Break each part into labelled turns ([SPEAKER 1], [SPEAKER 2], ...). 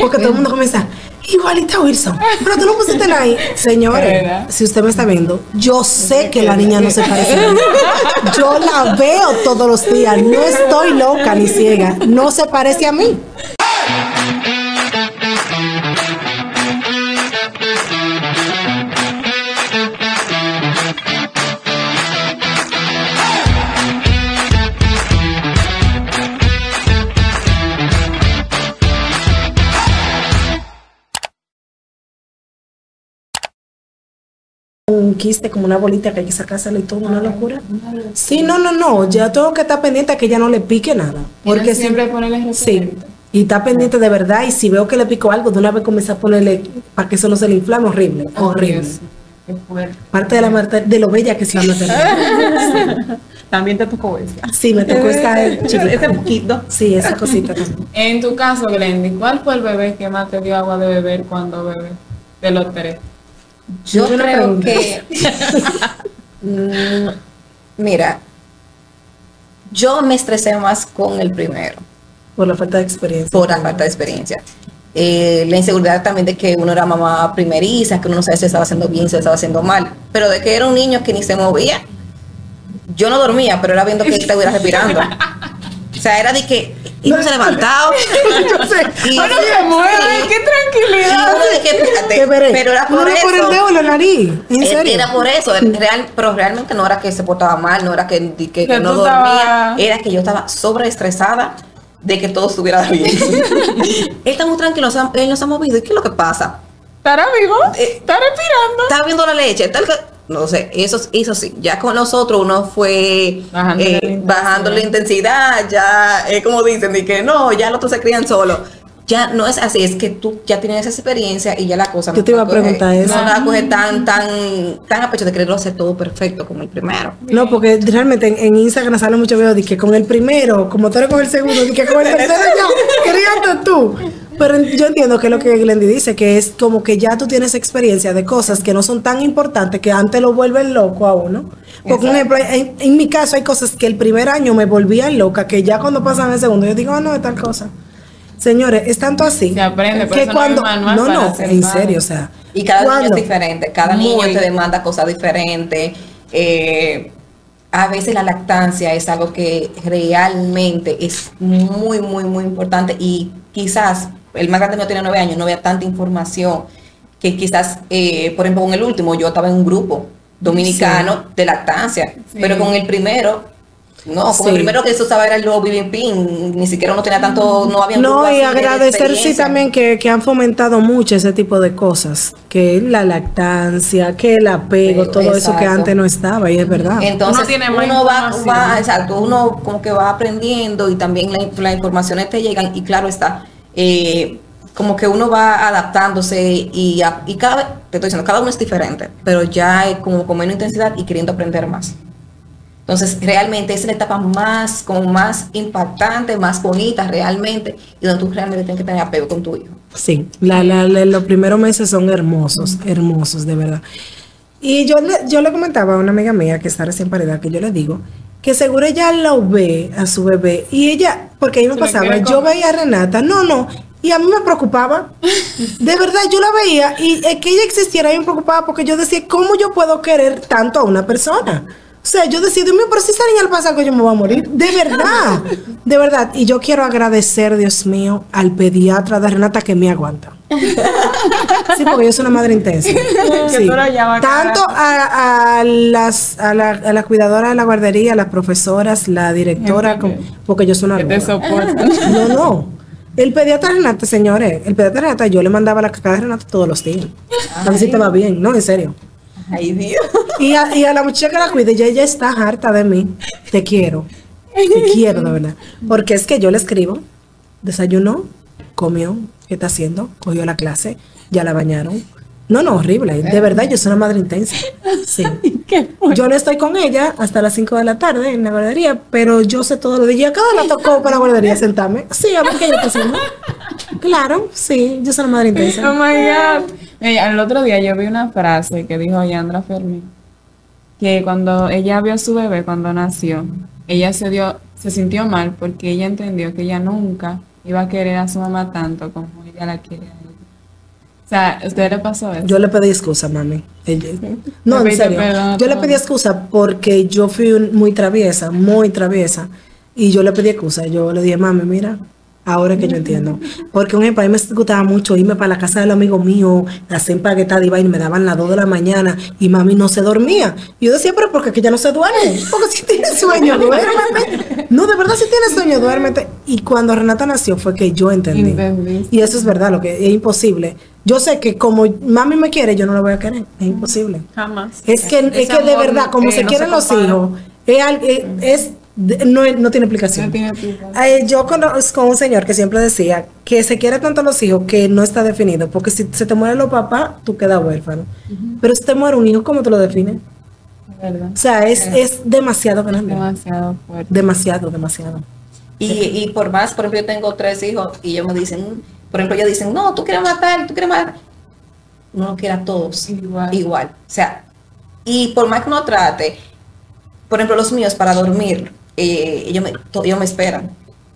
[SPEAKER 1] Porque todo el mundo comienza, igualita a Wilson, pero tú no pusiste ahí. Señores, si usted me está viendo, yo sé que la niña no se parece a mí. Yo la veo todos los días, no estoy loca ni ciega, no se parece a mí. Quiste como una bolita que hay que sacárselo y todo, una locura. Sí, no, no, no, ya tengo que estar pendiente a que ella no le pique nada. Porque
[SPEAKER 2] siempre ponerle
[SPEAKER 1] Sí, y está pendiente de verdad y si veo que le pico algo, de una vez comienza a ponerle para que eso no se le inflame, horrible, horrible. Parte de la de lo bella que es la maternidad.
[SPEAKER 2] También te tocó esta.
[SPEAKER 1] Sí, me tocó esta
[SPEAKER 2] ese poquito.
[SPEAKER 1] Sí, esa cosita
[SPEAKER 2] En tu caso, Glendy, ¿cuál fue el bebé que más te dio agua de beber cuando bebé? De los tres.
[SPEAKER 3] Yo creo que, mm, mira, yo me estresé más con el primero.
[SPEAKER 1] Por la falta de experiencia.
[SPEAKER 3] Por la falta de experiencia. Eh, la inseguridad también de que uno era mamá primeriza, que uno no sabía si estaba haciendo bien, si estaba haciendo mal, pero de que era un niño que ni se movía. Yo no dormía, pero era viendo que él estuviera respirando. O sea, era de que y no se ha levantado.
[SPEAKER 2] Yo sé. Y, bueno, se mueve, qué tranquilidad.
[SPEAKER 3] pero era por eso.
[SPEAKER 1] por el dedo la nariz. ¿En serio?
[SPEAKER 3] Era por eso. Real, pero realmente no era que se portaba mal, no era que, que, no dormía. Era que yo estaba sobreestresada de que todo estuviera bien. él está muy tranquilo, él no se ha movido. ¿Y qué es lo que pasa?
[SPEAKER 2] ¿Estará vivo? Eh, ¿Está respirando?
[SPEAKER 3] Está viendo la leche. Tal que, no sé, eso, eso sí, ya con nosotros uno fue bajando, la, eh, intensidad, ya, es como dicen, de que no, ya los otros se crían solo. Ya no es así, es que tú ya tienes esa experiencia y ya la cosa
[SPEAKER 1] Yo te iba a preguntar eso.
[SPEAKER 3] No la coge tan, tan, tan a pecho de quererlo hacer todo perfecto como el primero.
[SPEAKER 1] No, porque realmente en, Instagram sale mucho video de que con el primero, como tú eres con el segundo, de que con el tercero ya, querías tú. Pero yo entiendo que es lo que Glendy dice, que es como que ya tú tienes experiencia de cosas que no son tan importantes que antes lo vuelven loco a uno. Porque, ejemplo, en, mi caso hay cosas que el primer año me volvían loca, que ya cuando pasan el segundo yo digo, ah, no, es tal cosa. Señores, es tanto así.
[SPEAKER 2] Se aprende,
[SPEAKER 1] que cuando. No, no, no en serio, o sea.
[SPEAKER 3] Y cada niño es diferente, cada niño te demanda cosas diferentes. Eh, a veces la lactancia es algo que realmente es muy, muy, muy importante y quizás el más grande no tiene nueve años, no había tanta información que quizás, eh, por ejemplo, con el último yo estaba en un grupo dominicano de lactancia, pero con el primero no, con el primero que eso estaba era el lobby Pin, ni siquiera uno tenía tanto, no había
[SPEAKER 1] No, y agradecer sí también que, que, han fomentado mucho ese tipo de cosas, que la lactancia, que el apego, todo eso que antes no estaba, y es verdad.
[SPEAKER 3] Entonces uno, va, va, exacto, uno como que va aprendiendo y también las la informaciones te llegan y claro está, eh, como que uno va adaptándose y, y cada te estoy diciendo, cada uno es diferente, pero ya como con menos intensidad y queriendo aprender más. Entonces, realmente es la etapa más, como más impactante, más bonita realmente, y donde tú realmente tienes que tener apego con tu hijo.
[SPEAKER 1] Sí, la, la, los primeros meses son hermosos, hermosos, de verdad. Y yo le, yo le comentaba a una amiga mía que está recién parida, que yo le digo, que seguro ella lo ve a su bebé, y ella, porque ahí me pasaba, yo veía a Renata, no, no, y a mí me preocupaba. De verdad, yo la veía y que ella existiera, y me preocupaba porque yo decía, ¿cómo yo puedo querer tanto a una persona? O sea, yo decidí, pero si esa niña le pasa que yo me voy a morir. De verdad, de verdad. Y yo quiero agradecer, Dios mío, al pediatra de Renata que me aguanta. Sí, porque yo soy una madre intensa. Sí. Tanto a, las, a, la, a la cuidadora de la guardería, a las profesoras, la directora, porque yo soy una... No, no. El pediatra Renata, señores, el pediatra Renata, yo le mandaba la caca de Renata todos los días. A ver si te va bien, no, en serio.
[SPEAKER 3] Ay, Dios.
[SPEAKER 1] Y a, y a la muchacha que la cuide, ella, ella está harta de mí. Te quiero. Te quiero, de verdad. Porque es que yo le escribo, desayunó, comió, ¿qué está haciendo? Cogió la clase, ya la bañaron. No, no, horrible. De verdad, yo soy una madre intensa. Sí. Yo no estoy con ella hasta las 5 de la tarde en la guardería, pero yo sé todo lo de ella. Cada la tocó para la guardería sentarme. Sí, a ver qué yo estoy haciendo. Claro, sí, yo soy una madre intensa.
[SPEAKER 2] Oh my God. el otro día yo vi una frase que dijo Yandra Fermi, que cuando ella vio a su bebé cuando nació, ella se dio, se sintió mal porque ella entendió que ella nunca iba a querer a su mamá tanto como ella la quiere sea, ¿a usted le pasó eso?
[SPEAKER 1] Yo le pedí excusa, mami. No, en serio. Yo le pedí excusa porque yo fui muy traviesa, muy traviesa. Y yo le pedí excusa. Yo le dije, mami, mira, ahora que yo entiendo. Porque un ejemplo, a mí me gustaba mucho irme para la casa del amigo mío, hacer empaquetada y me daban las 2 de la mañana y mami no se dormía. Y yo decía, pero ¿por qué que ya no se duerme? Porque si tiene sueño, duérmete. No, de verdad, si tiene sueño, duérmete. Y cuando Renata nació fue que yo entendí.
[SPEAKER 2] Entendiste.
[SPEAKER 1] Y eso es verdad, lo que es imposible. Yo sé que como mami me quiere, yo no la voy a querer. Es imposible.
[SPEAKER 4] Jamás.
[SPEAKER 1] Es que, es que de verdad, como
[SPEAKER 4] eh,
[SPEAKER 1] se
[SPEAKER 4] no
[SPEAKER 1] quieren los hijos, es, de- no, no tiene explicación.
[SPEAKER 2] No tiene explicación.
[SPEAKER 1] Eh, yo conozco a un señor que siempre decía que se quiere tanto a los hijos que no está definido, porque si se te mueren los papás, tú quedas huérfano. Pero si te muere un hijo, ¿cómo te lo defines?
[SPEAKER 2] Es verdad.
[SPEAKER 1] O sea, es, es demasiado grande.
[SPEAKER 2] Demasiado fuerte.
[SPEAKER 1] Demasiado, demasiado.
[SPEAKER 3] Y, y por más, por ejemplo, yo tengo tres hijos y ellos me dicen, por ejemplo, ellos dicen, no, tú quieres matar, tú quieres matar. Uno no quiere a todos
[SPEAKER 2] Igual.
[SPEAKER 3] igual. O sea, y por más que uno trate, por ejemplo, los míos para dormir, eh, ellos, me, ellos me esperan.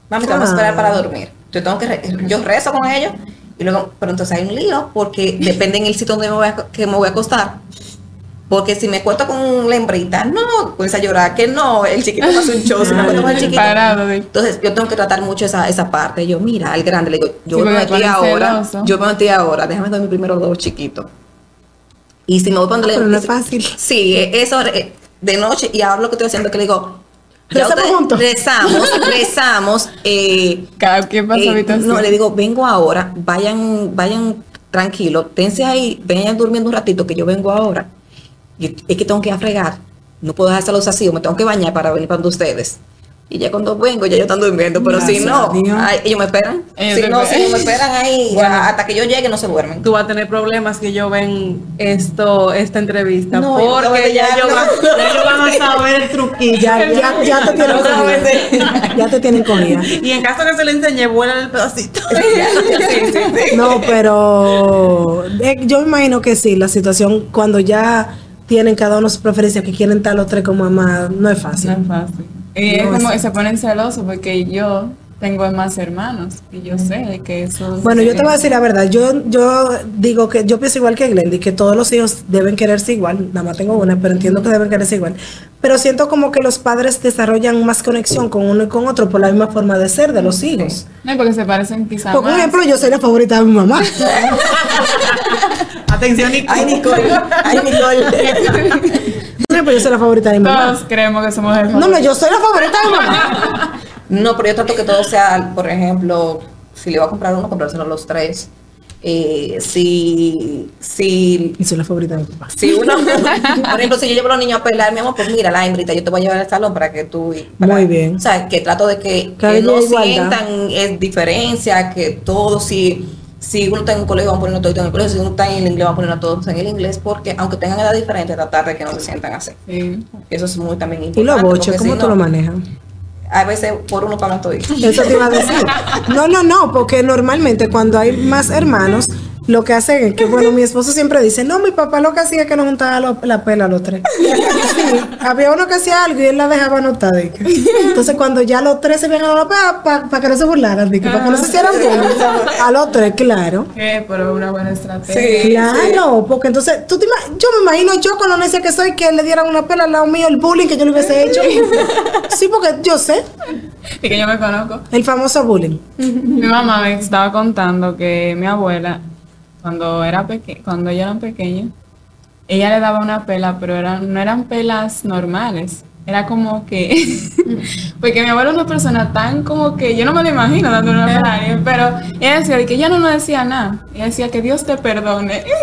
[SPEAKER 3] Mami, te vamos a esperar
[SPEAKER 1] Ah.
[SPEAKER 3] para dormir. Yo tengo que, re- yo rezo con ellos y luego, pero entonces hay un lío porque depende en el sitio donde me voy a, que me voy a acostar. Porque si me cuento con la hembrita, no, pues a llorar, que no, el chiquito me hace un show, si me cuento con el chiquito.
[SPEAKER 2] Parado
[SPEAKER 3] Entonces yo tengo que tratar mucho esa, esa parte. Yo, mira, al grande, le digo, yo para ti
[SPEAKER 2] tú eres
[SPEAKER 3] ahora,
[SPEAKER 2] celoso.
[SPEAKER 3] yo para ti ahora, déjame dar mi primero dos chiquitos. Y si me voy
[SPEAKER 1] Pero
[SPEAKER 3] le-
[SPEAKER 1] no es fácil.
[SPEAKER 3] Sí, eh, eso eh, de noche, y ahora lo que estoy haciendo es que le digo, ya
[SPEAKER 1] Rezamos
[SPEAKER 3] rezamos, rezamos, eh,
[SPEAKER 2] Cada quien pasa
[SPEAKER 3] eh, no, le digo, vengo ahora, vayan, vayan tranquilo, tense ahí, vayan durmiendo un ratito que yo vengo ahora. Es que tengo que ir a fregar, no puedo dejárselos así, o me tengo que bañar para venir para ustedes. Y ya cuando vengo, ya ellos están durmiendo, pero si no, ay, ellos me esperan.
[SPEAKER 2] Ellos
[SPEAKER 3] si no, si no me esperan ahí,
[SPEAKER 4] Bueno.
[SPEAKER 3] hasta que yo llegue, no se duermen.
[SPEAKER 4] Tú vas a tener problemas que yo ven esto, esta entrevista,
[SPEAKER 3] No, yo
[SPEAKER 4] porque ya, yo
[SPEAKER 3] no.
[SPEAKER 4] va- ya ellos van a saber el truquillo.
[SPEAKER 1] Ya, ya, ya te tienen cogida. Ya te tienen cogida.
[SPEAKER 4] Y en caso que se le enseñe, vuela el pedacito.
[SPEAKER 3] sí, sí, sí.
[SPEAKER 1] No, pero eh, yo imagino que sí, la situación cuando ya tienen cada uno sus preferencias, que quieren tal o tres como mamá, no es fácil.
[SPEAKER 2] No es fácil. Y es
[SPEAKER 1] No,
[SPEAKER 2] como
[SPEAKER 1] es-
[SPEAKER 2] que se ponen celosos porque yo tengo más hermanos y yo sé que eso...
[SPEAKER 1] Bueno, yo te voy a decir la verdad, yo, yo digo que yo pienso igual que Glendy, que todos los hijos deben quererse igual, nada más tengo una, pero entiendo que deben quererse igual. Pero siento como que los padres desarrollan más conexión con uno y con otro por la misma forma de ser de los hijos.
[SPEAKER 2] No, porque se parecen quizás
[SPEAKER 1] Por ejemplo, yo soy la favorita de mi mamá.
[SPEAKER 4] Atención, Nico.
[SPEAKER 3] Ay, Nicole, ay, Nicole.
[SPEAKER 1] Por ejemplo, yo soy la favorita de mi mamá.
[SPEAKER 2] Todos creemos que somos el
[SPEAKER 1] No, no, yo soy la favorita de mi mamá.
[SPEAKER 3] No, pero yo trato que todo sea, por ejemplo, si le voy a comprar uno, comprárselo los tres. Eh, si, si,
[SPEAKER 1] Y soy la favorita de mi papá.
[SPEAKER 3] si uno, por ejemplo, si yo llevo a los niños a pelar, mi amor, pues mira, la hembrita, yo te voy a llevar al salón para que tú. para-
[SPEAKER 1] Muy bien.
[SPEAKER 3] O sea, que trato de que, no
[SPEAKER 1] igualdad.
[SPEAKER 3] sientan es diferencia, que todos, si, si uno está en un colegio, van a poner todo en el colegio, si uno está en el inglés, van a poner a todos en el inglés, porque aunque tengan edad diferente, tratar de que no se sientan así.
[SPEAKER 2] Sí.
[SPEAKER 3] Eso es muy también
[SPEAKER 1] Y
[SPEAKER 3] importante.
[SPEAKER 1] los boches, ¿cómo
[SPEAKER 3] si
[SPEAKER 1] tú
[SPEAKER 3] no,
[SPEAKER 1] lo manejas?
[SPEAKER 3] A veces por uno pagan todo.
[SPEAKER 1] Eso te iba a decir. No, no, no, porque normalmente cuando hay más hermanos, lo que hacen es que, bueno, mi esposo siempre dice, no, mi papá lo que hacía es que nos juntaba lo- la pela a los tres. Sí, había uno que hacía algo y él la dejaba anotada. Entonces, cuando ya los tres se venían a la pela, para que no se burlaran, de que para que no se hicieran bullying. A los tres, claro.
[SPEAKER 2] Que, pero una buena estrategia.
[SPEAKER 3] Sí.
[SPEAKER 1] Claro, porque entonces, tú te yo me imagino yo con lo necia que soy que le dieran una pela al lado mío, el bullying que yo le hubiese hecho. Sí, porque yo sé,
[SPEAKER 2] Y que yo me conozco.
[SPEAKER 1] el famoso bullying.
[SPEAKER 2] Mi mamá me estaba contando que mi abuela, cuando era peque cuando ella era pequeña, ella le daba una pela, pero eran, no eran pelas normales. Era como que, porque mi abuela es una persona tan como que, yo no me lo imagino dando una pela a alguien, pero ella decía de que ella no nos decía nada. Ella decía que Dios te perdone.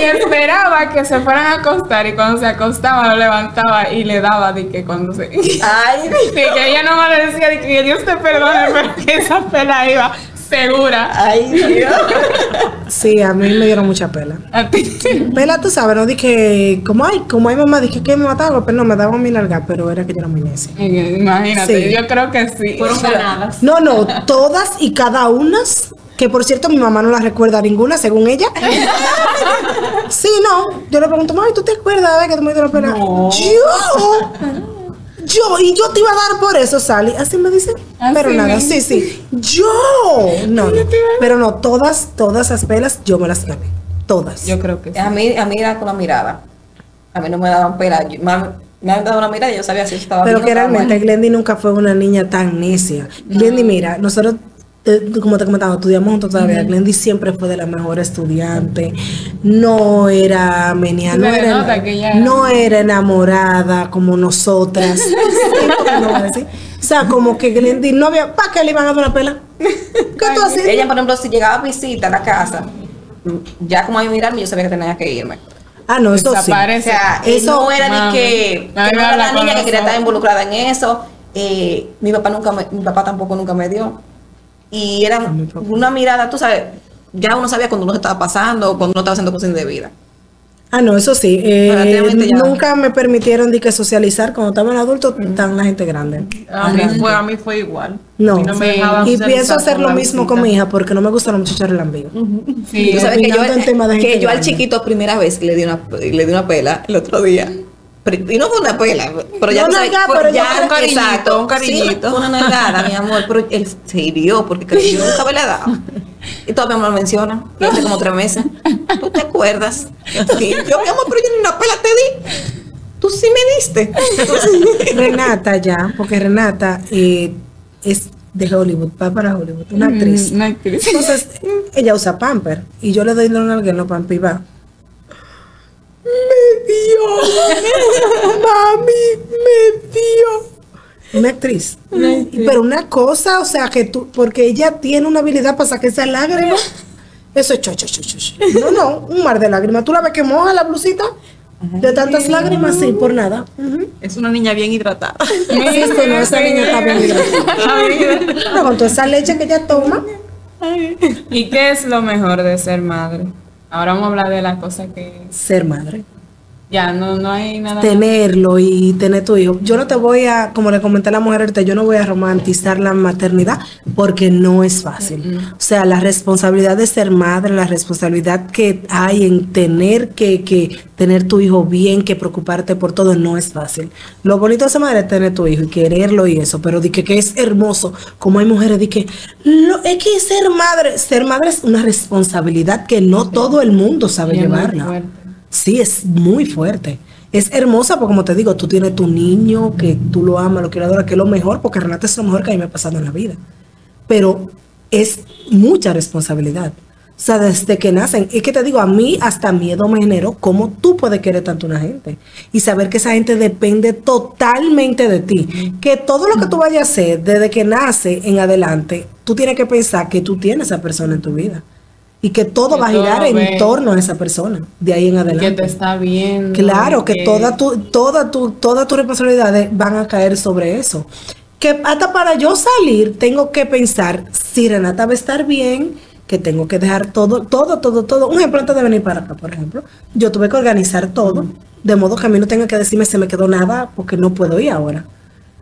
[SPEAKER 2] Y esperaba que se fueran a acostar y cuando se acostaba lo levantaba y le daba de que cuando se...
[SPEAKER 3] Ay,
[SPEAKER 2] Sí, que ella no me decía de que Dios te perdone, pero que esa pela iba segura.
[SPEAKER 3] ay, Dios.
[SPEAKER 1] Sí, a mí me dieron mucha pela.
[SPEAKER 2] A ti.
[SPEAKER 1] Pela, tú sabes, no dije, como hay, como hay mamá, dije que me mataba, pero no, me daba mi larga, pero era que yo era muy necia.
[SPEAKER 2] Imagínate,
[SPEAKER 1] Sí.
[SPEAKER 2] yo creo que sí.
[SPEAKER 4] Fueron ganadas.
[SPEAKER 1] No, no, todas y cada una, que por cierto mi mamá no la recuerda ninguna, según ella. Sí, no, yo le pregunto, mami, ¿tú te acuerdas de que tú me la pela?
[SPEAKER 2] No.
[SPEAKER 1] Yo, yo, y yo te iba a dar por eso, Sally. Así me dice.
[SPEAKER 2] Así
[SPEAKER 1] pero nada, sí, sí. Yo. No, no. Pero no, todas, todas las pelas yo me las gané. Todas.
[SPEAKER 2] Yo creo que sí.
[SPEAKER 3] A mí, a mí era con la mirada. A mí no me daban ma- me han dado una mirada y yo sabía si estaba
[SPEAKER 1] Pero
[SPEAKER 3] bien
[SPEAKER 1] que
[SPEAKER 3] estaba
[SPEAKER 1] realmente. Glendy nunca fue una niña tan necia. Glendy, mira, nosotros, como te comentaba, estudiamos juntos todavía. Glendy siempre fue de la mejor estudiante. No era menia, no era, no era enamorada como nosotras. O sea, como que Glendy no había. ¿Para qué le iban a dar una pela? ¿Qué tú haces?
[SPEAKER 3] Ella, por ejemplo, si llegaba a visita a la casa, ya como a mí mirarme, yo sabía que tenía que irme.
[SPEAKER 1] Ah, no, eso sí.
[SPEAKER 3] O sea,
[SPEAKER 1] Eso-
[SPEAKER 3] no era ni que, no era la niña que quería estar involucrada en eso. Eh, mi papá nunca me- mi papá tampoco nunca me dio. Y era una mirada, tú sabes, ya uno sabía cuando uno se estaba pasando o cuando uno estaba haciendo cosas indebidas.
[SPEAKER 1] Ah, no, eso sí. Eh, nunca me permitieron de que socializar cuando estaba en adulto, tan la gente grande.
[SPEAKER 4] A mí fue, a mí fue igual.
[SPEAKER 1] No,
[SPEAKER 4] me
[SPEAKER 2] sí.
[SPEAKER 1] y pienso hacer lo
[SPEAKER 4] la
[SPEAKER 1] mismo
[SPEAKER 4] visita.
[SPEAKER 1] con mi hija porque no me gustan los muchachos relambigos.
[SPEAKER 2] Sí,
[SPEAKER 3] Tú sabes que yo,
[SPEAKER 1] de
[SPEAKER 3] que yo al
[SPEAKER 1] grande.
[SPEAKER 3] chiquito primera vez le di una le di una pela el otro día. Y no fue una pela, pero ya
[SPEAKER 1] No,
[SPEAKER 3] sabes,
[SPEAKER 1] nalga, pero
[SPEAKER 3] ya
[SPEAKER 4] un cariñito,
[SPEAKER 3] exacto,
[SPEAKER 4] un cariñito.
[SPEAKER 3] Sí, una nalgada, mi amor, pero él se hirió porque creyó nunca me la dado. Y todavía me lo menciona, y hace como tres meses. ¿Tú te acuerdas? Yo, mi amor, pero yo ni una pela te di. Tú sí me diste.
[SPEAKER 1] Renata ya, porque Renata eh, es de Hollywood, va para Hollywood, una actriz.
[SPEAKER 2] Mm, Una actriz.
[SPEAKER 1] Entonces, ella usa pamper y yo le doy una no pamper y va. Me dio, mami, me dio. Una actriz. Pero una cosa, o sea, que tú, porque ella tiene una habilidad para sacar esa lágrima. Eso es cho, cho, cho, cho. No, no, un mar de lágrimas. ¿Tú la ves que moja la blusita? De tantas lágrimas, sí, por nada.
[SPEAKER 4] Es una niña bien hidratada.
[SPEAKER 1] Sí, sí, no, esa niña está bien hidratada. Pero con toda esa leche que ella toma.
[SPEAKER 2] ¿Y qué es lo mejor de ser madre? Ahora vamos a hablar de la cosa que
[SPEAKER 1] Ser madre.
[SPEAKER 2] Ya no, no hay nada más.
[SPEAKER 1] tenerlo y tener tu hijo. Yo no te voy a, como le comenté a la mujer ahorita, yo no voy a romantizar la maternidad porque no es fácil. O sea, la responsabilidad de ser madre, la responsabilidad que hay en tener que, que tener tu hijo bien, que preocuparte por todo, no es fácil. Lo bonito de ser madre es tener tu hijo y quererlo y eso, pero di que, que es hermoso, como hay mujeres, di que lo, es que ser madre, ser madre es una responsabilidad que no todo el mundo sabe llevarla. Sí, es muy fuerte. Es hermosa porque, como te digo, tú tienes tu niño, que tú lo amas, lo quieres adorar, que es lo mejor, porque Renata es lo mejor que a mí me ha pasado en la vida. Pero es mucha responsabilidad. O sea, desde que nacen, es que te digo, a mí hasta miedo me generó cómo tú puedes querer tanto a una gente y saber que esa gente depende totalmente de ti. Que todo lo que tú vayas a hacer desde que nace en adelante, tú tienes que pensar que tú tienes a esa persona en tu vida y que todo
[SPEAKER 2] Que
[SPEAKER 1] va a girar en
[SPEAKER 2] ve.
[SPEAKER 1] torno a esa persona de ahí en
[SPEAKER 2] Que
[SPEAKER 1] adelante.
[SPEAKER 2] te está viendo.
[SPEAKER 1] Claro, que toda tu, toda tu, todas tus responsabilidades van a caer sobre eso. Que hasta para yo salir tengo que pensar si Renata va a estar bien, que tengo que dejar todo, todo, todo, todo. Un ejemplo antes de venir para acá, por ejemplo, yo tuve que organizar todo, de modo que a mí no tenga que decirme se me quedó nada porque no puedo ir ahora.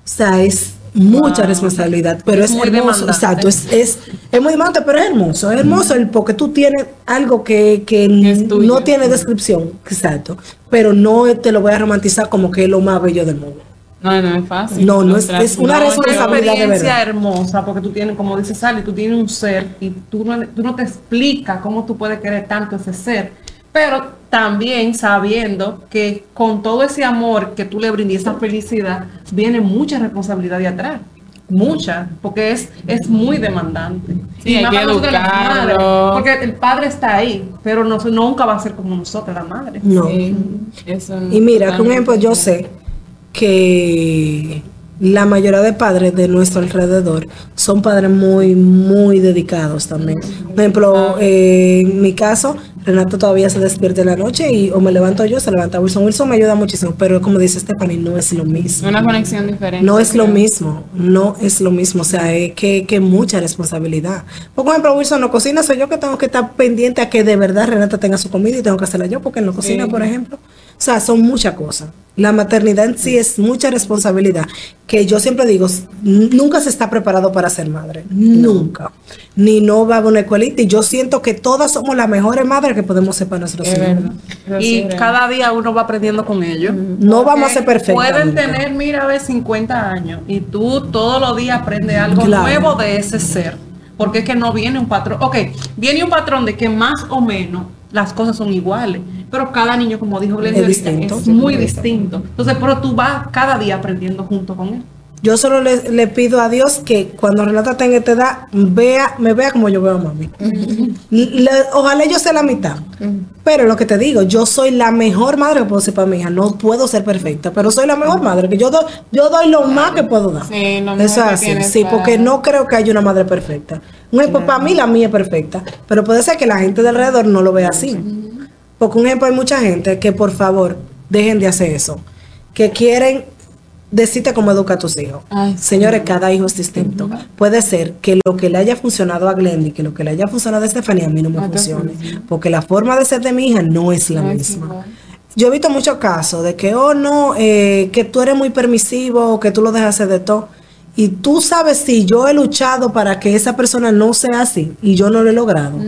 [SPEAKER 1] O sea, es mucha
[SPEAKER 2] Wow.
[SPEAKER 1] responsabilidad, pero
[SPEAKER 4] Es
[SPEAKER 1] es,
[SPEAKER 4] muy
[SPEAKER 1] hermoso. Exacto, es, es, es muy demandante, pero es hermoso. Es hermoso el porque tú tienes algo que, que no tiene descripción, exacto. Pero no te lo voy a romantizar como que es lo más bello del mundo.
[SPEAKER 2] No, no es fácil.
[SPEAKER 1] No, no es- es una
[SPEAKER 2] no,
[SPEAKER 4] Es una
[SPEAKER 1] responsabilidad de
[SPEAKER 4] experiencia
[SPEAKER 1] verdad.
[SPEAKER 4] hermosa porque tú tienes, como dice Sally, tú tienes un ser y tú no, tú no te explicas cómo tú puedes querer tanto ese ser, pero también sabiendo que con todo ese amor que tú le brindas, esa felicidad, viene mucha responsabilidad de atrás. Mucha, porque es, es muy demandante.
[SPEAKER 2] Sí, hay
[SPEAKER 4] más
[SPEAKER 2] que
[SPEAKER 4] madres, porque el padre está ahí, pero no, nunca va a ser como nosotros, la madre.
[SPEAKER 1] No.
[SPEAKER 2] Sí, eso
[SPEAKER 1] Y mira, que un
[SPEAKER 2] totalmente
[SPEAKER 1] ejemplo, yo sé que la mayoría de padres de nuestro alrededor son padres muy, muy dedicados también. Por ejemplo, eh, en mi caso, Renato todavía se despierta en la noche y o me levanto yo, se levanta Wilson. Wilson me ayuda muchísimo, pero como dice Stephanie, no es lo mismo.
[SPEAKER 2] Una conexión diferente.
[SPEAKER 1] No es lo mismo, no es lo mismo, o sea, es que, que mucha responsabilidad. Por ejemplo, Wilson no cocina, soy yo que tengo que estar pendiente a que de verdad Renata tenga su comida y tengo que hacerla yo porque él no cocina,
[SPEAKER 2] Sí.
[SPEAKER 1] por ejemplo. O sea, son muchas cosas. La maternidad en sí es mucha responsabilidad, que yo siempre digo, nunca se está preparado para ser madre, nunca. Ni no va a una escuelita y yo siento que todas somos las mejores madres que podemos ser para nuestros
[SPEAKER 2] Es
[SPEAKER 1] hijos.
[SPEAKER 2] verdad.
[SPEAKER 4] Y cada día uno va aprendiendo con ellos.
[SPEAKER 1] No vamos a ser perfectos.
[SPEAKER 4] Pueden
[SPEAKER 1] nunca.
[SPEAKER 4] tener, mira, a ver, 50 años y tú todos los días aprendes algo
[SPEAKER 1] Claro.
[SPEAKER 4] nuevo de ese ser. Porque es que no viene un patrón. Ok, viene un patrón de que más o menos las cosas son iguales. Pero cada niño, como dijo Glenn,
[SPEAKER 1] Es distinto.
[SPEAKER 4] es muy distinto. Entonces, pero tú vas cada día aprendiendo junto con él.
[SPEAKER 1] Yo solo le, le pido a Dios que cuando Renata tenga esta edad, vea, me vea como yo veo a mami. Le- ojalá yo sea la mitad. Pero lo que te digo, yo soy la mejor madre que puedo ser para mi hija. No puedo ser perfecta, pero soy la mejor madre. Que yo, doy yo doy lo más que puedo dar.
[SPEAKER 2] Sí, lo mejor
[SPEAKER 1] Eso es
[SPEAKER 2] que
[SPEAKER 1] así.
[SPEAKER 2] tienes
[SPEAKER 1] Sí,
[SPEAKER 2] para-
[SPEAKER 1] porque no creo que haya una madre perfecta. Un ejemplo, para mí la mía es perfecta. Pero puede ser que la gente de alrededor no lo vea así. Porque un ejemplo, hay mucha gente que por favor dejen de hacer eso. Que quieren decirte cómo educa a tus hijos.
[SPEAKER 2] Ay, sí.
[SPEAKER 1] Señores, cada hijo es distinto. Puede ser que lo que le haya funcionado a Glendy, que lo que le haya funcionado a Estefanía a mí no me
[SPEAKER 2] te
[SPEAKER 1] funcione. Porque la forma de ser de mi hija no es la misma. Yo he visto muchos casos de que, oh no, eh, que tú eres muy permisivo, o que tú lo dejas hacer de todo. Y tú sabes si yo he luchado para que esa persona no sea así y yo no lo he logrado.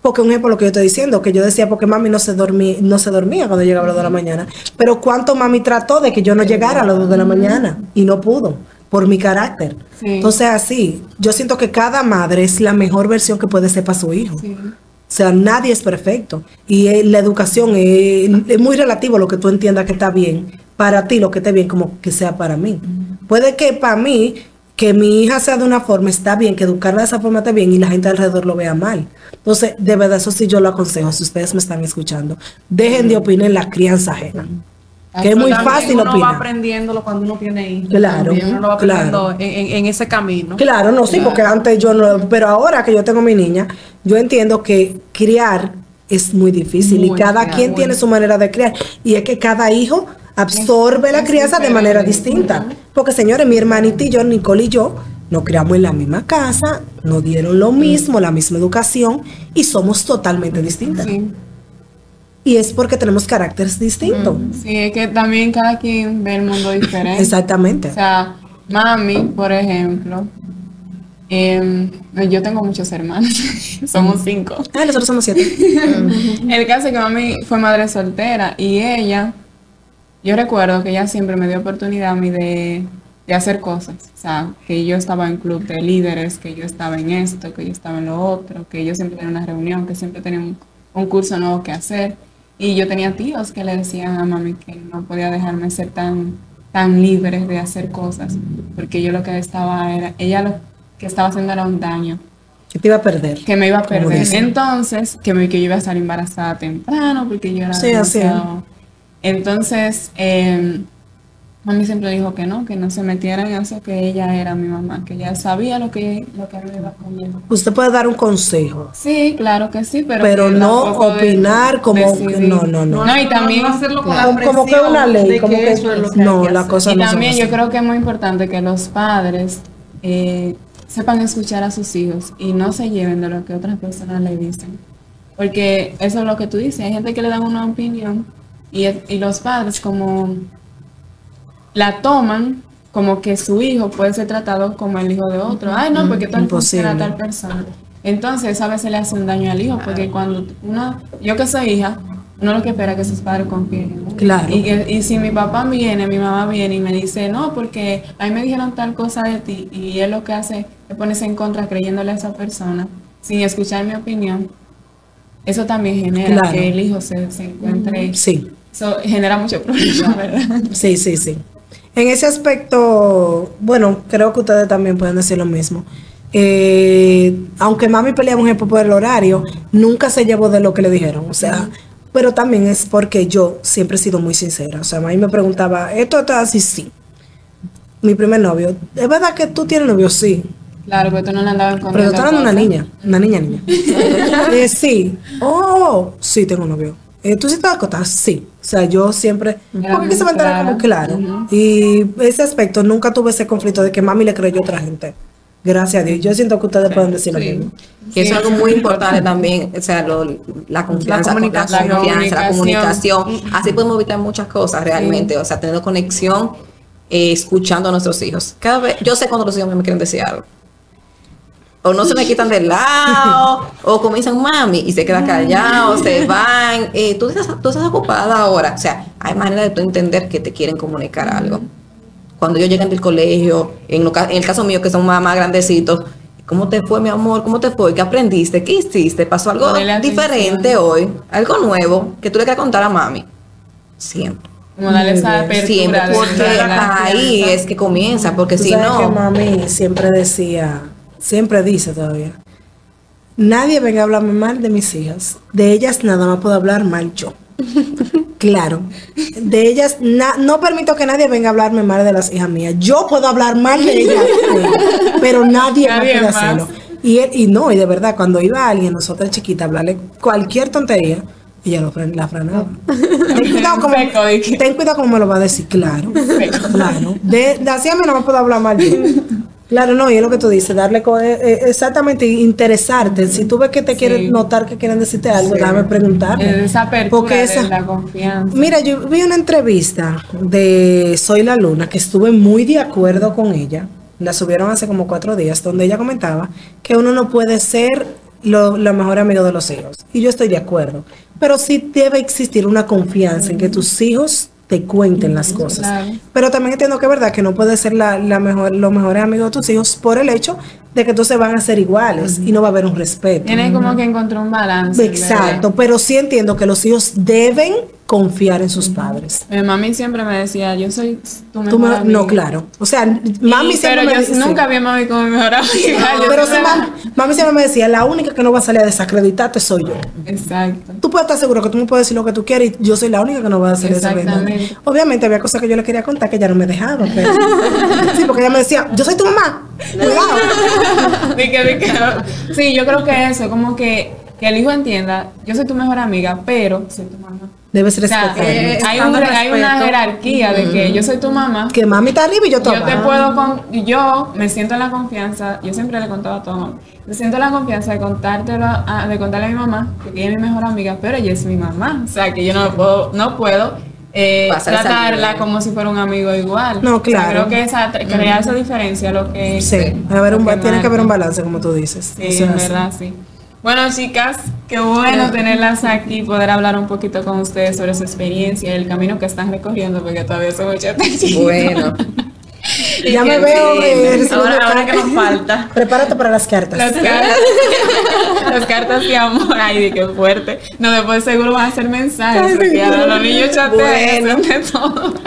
[SPEAKER 1] Porque un ejemplo lo que yo estoy diciendo, que yo decía porque mami no se dormía, no se dormía cuando llegaba a las 2 de la mañana. Pero cuánto mami trató de que yo no llegara a las 2 de la mañana y no pudo por mi carácter.
[SPEAKER 2] Sí.
[SPEAKER 1] Entonces así, yo siento que cada madre es la mejor versión que puede ser para su hijo.
[SPEAKER 2] Sí.
[SPEAKER 1] O sea, nadie es perfecto. Y eh, la educación es, es muy relativo lo que tú entiendas que está bien. Para ti lo que esté bien como que sea para mí. Puede que para mí, que mi hija sea de una forma, está bien, que educarla de esa forma está bien y la gente alrededor lo vea mal. Entonces, de verdad, eso sí yo lo aconsejo, si ustedes me están escuchando. Dejen de opinar en la crianza ajena. Que es muy fácil
[SPEAKER 4] uno va
[SPEAKER 1] opinar.
[SPEAKER 4] aprendiéndolo cuando uno tiene hijos.
[SPEAKER 1] Claro,
[SPEAKER 4] uno lo va
[SPEAKER 1] claro.
[SPEAKER 4] aprendiendo en, en- en ese camino.
[SPEAKER 1] Claro, no, sí, porque antes yo no, pero ahora que yo tengo mi niña, yo entiendo que criar es muy difícil
[SPEAKER 4] Muy,
[SPEAKER 1] y cada
[SPEAKER 4] claro,
[SPEAKER 1] quien
[SPEAKER 4] muy.
[SPEAKER 1] tiene su manera de criar y es que cada hijo absorbe la crianza de manera distinta. Porque señores, mi hermanita y yo, Nicole y yo, nos criamos en la misma casa, nos dieron lo mismo, la misma educación y somos totalmente distintas.
[SPEAKER 2] Sí.
[SPEAKER 1] Y es porque tenemos caracteres distintos.
[SPEAKER 2] Sí, es que también cada quien ve el mundo diferente.
[SPEAKER 1] Exactamente.
[SPEAKER 2] O sea, mami, por ejemplo, em, yo tengo muchos hermanos, somos cinco.
[SPEAKER 1] Ah, nosotros somos siete.
[SPEAKER 2] El caso es que mami fue madre soltera y ella, yo recuerdo que ella siempre me dio oportunidad a mí de, de hacer cosas. O sea, que yo estaba en club de líderes, que yo estaba en esto, que yo estaba en lo otro, que yo siempre tenía una reunión, que siempre tenía un, un curso nuevo que hacer. Y yo tenía tíos que le decían a mami que no podía dejarme ser tan, tan libre de hacer cosas, porque yo lo que estaba era, ella lo que estaba haciendo era un daño
[SPEAKER 1] Que te iba a perder.
[SPEAKER 2] que me iba a perder. Entonces, que, me, que yo iba a estar embarazada temprano porque yo era
[SPEAKER 1] Sí,
[SPEAKER 2] demasiado- Entonces, eh, mami siempre dijo que no, que no se metiera en eso, que ella era mi mamá, que ella sabía lo que, lo que me iba a comer.
[SPEAKER 1] Usted puede dar un consejo.
[SPEAKER 2] Sí, claro que sí, pero...
[SPEAKER 1] Pero
[SPEAKER 2] que
[SPEAKER 1] no
[SPEAKER 2] tampoco de-
[SPEAKER 1] opinar como que- no, no, no.
[SPEAKER 2] No, y también...
[SPEAKER 4] no hacerlo con
[SPEAKER 1] Como-
[SPEAKER 4] la
[SPEAKER 1] como que una ley,
[SPEAKER 4] de
[SPEAKER 1] como que-
[SPEAKER 4] eso es lo que
[SPEAKER 1] no, la cosa-
[SPEAKER 2] Y
[SPEAKER 1] no
[SPEAKER 2] también yo
[SPEAKER 1] así.
[SPEAKER 2] creo que es muy importante que los padres eh, sepan escuchar a sus hijos y no se lleven de lo que otras personas le dicen. Porque eso es lo que tú dices, hay gente que le dan una opinión y, y los padres como la toman como que su hijo puede ser tratado como el hijo de otro. Ay, no, porque tal funciona a
[SPEAKER 1] Imposible.
[SPEAKER 2] tal persona. Entonces, a veces le hace un daño al hijo, porque cuando uno, yo que soy hija, uno lo que espera es que sus padres confíen.
[SPEAKER 1] Claro.
[SPEAKER 2] Y, que- y si mi papá viene, mi mamá viene y me dice, no, porque a mí me dijeron tal cosa de ti, y él lo que hace es ponerse en contra creyéndole a esa persona, sin escuchar mi opinión, eso también genera
[SPEAKER 1] Claro.
[SPEAKER 2] que el hijo se, se encuentre.
[SPEAKER 1] Sí.
[SPEAKER 2] Eso genera mucho problema, ¿verdad?
[SPEAKER 1] Sí, sí, sí. En ese aspecto, bueno, creo que ustedes también pueden decir lo mismo. Eh, aunque mami peleaba un ejemplo por el horario, nunca se llevó de lo que le dijeron. O sea, pero también es porque yo siempre he sido muy sincera. O sea, mami me preguntaba, ¿esto está así? Sí. Mi primer novio, ¿es verdad que tú tienes novio? Sí.
[SPEAKER 2] Claro, pero tú no le andabas
[SPEAKER 1] Pero tú estás hablando de una niña, una niña, niña. Eh, sí. Oh, sí, tengo novio. Eh, ¿Tú sí te vas a acotar? Sí. O sea, yo siempre...
[SPEAKER 2] Era
[SPEAKER 1] Porque se
[SPEAKER 2] muy
[SPEAKER 1] me entera
[SPEAKER 2] clara.
[SPEAKER 1] como claro.
[SPEAKER 2] Ujú.
[SPEAKER 1] Y ese aspecto, nunca tuve ese conflicto de que mami le creyó a otra gente. Gracias a Dios. Yo siento que ustedes pueden decir lo
[SPEAKER 4] Sí.
[SPEAKER 1] mismo.
[SPEAKER 3] Que eso es algo muy importante también, o sea, lo- la confianza,
[SPEAKER 4] La comunicación.
[SPEAKER 3] la, confianza, la
[SPEAKER 2] La
[SPEAKER 3] comunicación. Así podemos evitar muchas cosas realmente, o sea, teniendo conexión, eh, escuchando a nuestros hijos. Cada vez, yo sé cuando los hijos me quieren decir algo. O no se me quitan del lado, o comienzan mami y se queda callado, se van. Eh, tú, estás, tú estás ocupada ahora. O sea, hay manera de tú entender que te quieren comunicar algo. Cuando ellos llegan del colegio, en, lo ca- en el caso mío, que son más, más grandecitos, ¿cómo te fue, mi amor? ¿Cómo te fue? ¿Qué aprendiste? ¿Qué hiciste? ¿Pasó algo diferente hoy? ¿Algo nuevo que tú le quieras contar a mami? Siempre.
[SPEAKER 2] Como darle esa apertura.
[SPEAKER 3] Siempre. Porque ahí es que comienza, porque si
[SPEAKER 1] sabes que
[SPEAKER 3] no...
[SPEAKER 1] mami siempre decía, siempre dice todavía, nadie venga a hablarme mal de mis hijas. De ellas nada más puedo hablar mal yo. Claro. De ellas no permito que nadie venga a hablarme mal de las hijas mías. Yo puedo hablar mal de ellas, pero nadie,
[SPEAKER 2] Nadie
[SPEAKER 1] puede hacerlo. Y, él- y no, y de verdad, cuando iba alguien, nosotros chiquita, a hablarle cualquier tontería, ella lo fren- la frenaba. Ten cuidado como, ten cuidado como me lo va a decir, claro. Claro. De, de así a mí no me puedo hablar mal yo. Claro, no, y es lo que tú dices, darle eh, eh, exactamente, interesarte. Si tú ves que te
[SPEAKER 2] Sí.
[SPEAKER 1] quieren notar que quieren decirte algo, déjame preguntar.
[SPEAKER 2] Eh, Esa apertura
[SPEAKER 1] Porque
[SPEAKER 2] de
[SPEAKER 1] esa-
[SPEAKER 2] la confianza.
[SPEAKER 1] Mira, yo vi una entrevista de Soy la Luna que estuve muy de acuerdo con ella. La subieron hace como cuatro días, donde ella comentaba que uno no puede ser lo, la mejor amigo de los hijos. Y yo estoy de acuerdo. Pero sí debe existir una confianza en que tus hijos te cuenten las cosas.
[SPEAKER 2] Claro.
[SPEAKER 1] Pero también entiendo que es verdad que no puedes ser la, la mejor, los mejores amigos de tus hijos por el hecho de que entonces van a ser iguales y no va a haber un respeto.
[SPEAKER 2] Tienes como que encontrar un balance.
[SPEAKER 1] Exacto, pero sí entiendo que los hijos deben confiar en sus padres.
[SPEAKER 2] Mi mami siempre me decía, yo soy tu mejor amiga.
[SPEAKER 1] no, claro. O sea, mami
[SPEAKER 2] Y-
[SPEAKER 1] siempre
[SPEAKER 2] pero
[SPEAKER 1] me
[SPEAKER 2] yo nunca vi a mami como mi mejor amiga.
[SPEAKER 1] Pero sí, mami, mami siempre me decía, la única que no va a salir a desacreditarte soy yo.
[SPEAKER 2] Exacto.
[SPEAKER 1] Tú puedes estar seguro que tú me puedes decir lo que tú quieres y yo soy la única que no va a salir a desacreditarte. Obviamente había cosas que yo le quería contar que ella no me dejaba. Pero... sí, porque ella me decía, yo soy tu mamá. Cuidado.
[SPEAKER 2] Sí, yo creo que eso, como que, que el hijo entienda, yo soy tu mejor amiga, pero soy tu mamá.
[SPEAKER 1] Debes
[SPEAKER 2] O sea, eh, hay, un- una jerarquía de que yo soy tu mamá,
[SPEAKER 1] que mami está arriba y yo estoy
[SPEAKER 2] yo te puedo con, yo me siento en la confianza, yo siempre le contaba a todo mamá, me siento en la confianza de contártelo a- de contarle a mi mamá, porque ella es mi mejor amiga, pero ella es mi mamá, o sea que yo no puedo, no puedo eh, tratarla como si fuera un amigo igual.
[SPEAKER 1] No,
[SPEAKER 2] O sea,
[SPEAKER 1] claro.
[SPEAKER 2] creo que esa, crear esa diferencia lo que
[SPEAKER 1] Sí, a ver, un, tiene que haber un balance, como tú dices.
[SPEAKER 2] Sí,
[SPEAKER 1] Eso es
[SPEAKER 2] en
[SPEAKER 1] así.
[SPEAKER 2] verdad, sí. Bueno, chicas, qué bueno tenerlas aquí, poder hablar un poquito con ustedes sobre su experiencia y el camino que están recorriendo, porque todavía son muchas
[SPEAKER 3] Bueno,
[SPEAKER 1] Ya me veo. eh,
[SPEAKER 4] Ahora, ahora que nos falta.
[SPEAKER 1] Prepárate para las cartas.
[SPEAKER 2] las cartas, las cartas de amor, ay, de qué fuerte. No, después seguro van a hacer mensajes, los niños chatean
[SPEAKER 3] Bueno.
[SPEAKER 2] todo.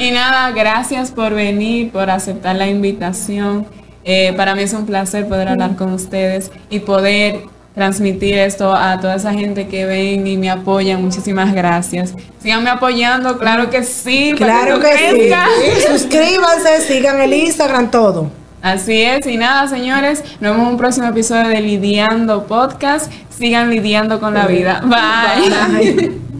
[SPEAKER 2] Y nada, gracias por venir, por aceptar la invitación. Eh, para mí es un placer poder hablar con ustedes y poder transmitir esto a toda esa gente que ven y me apoyan. Muchísimas gracias. Síganme apoyando, claro que sí.
[SPEAKER 1] Claro
[SPEAKER 2] esto
[SPEAKER 1] que sí. Suscríbanse, sigan el Instagram, todo.
[SPEAKER 2] Así es, y nada, señores, nos vemos en un próximo episodio de Lidiando Podcast. Sigan lidiando con la vida. Bye.
[SPEAKER 1] Bye.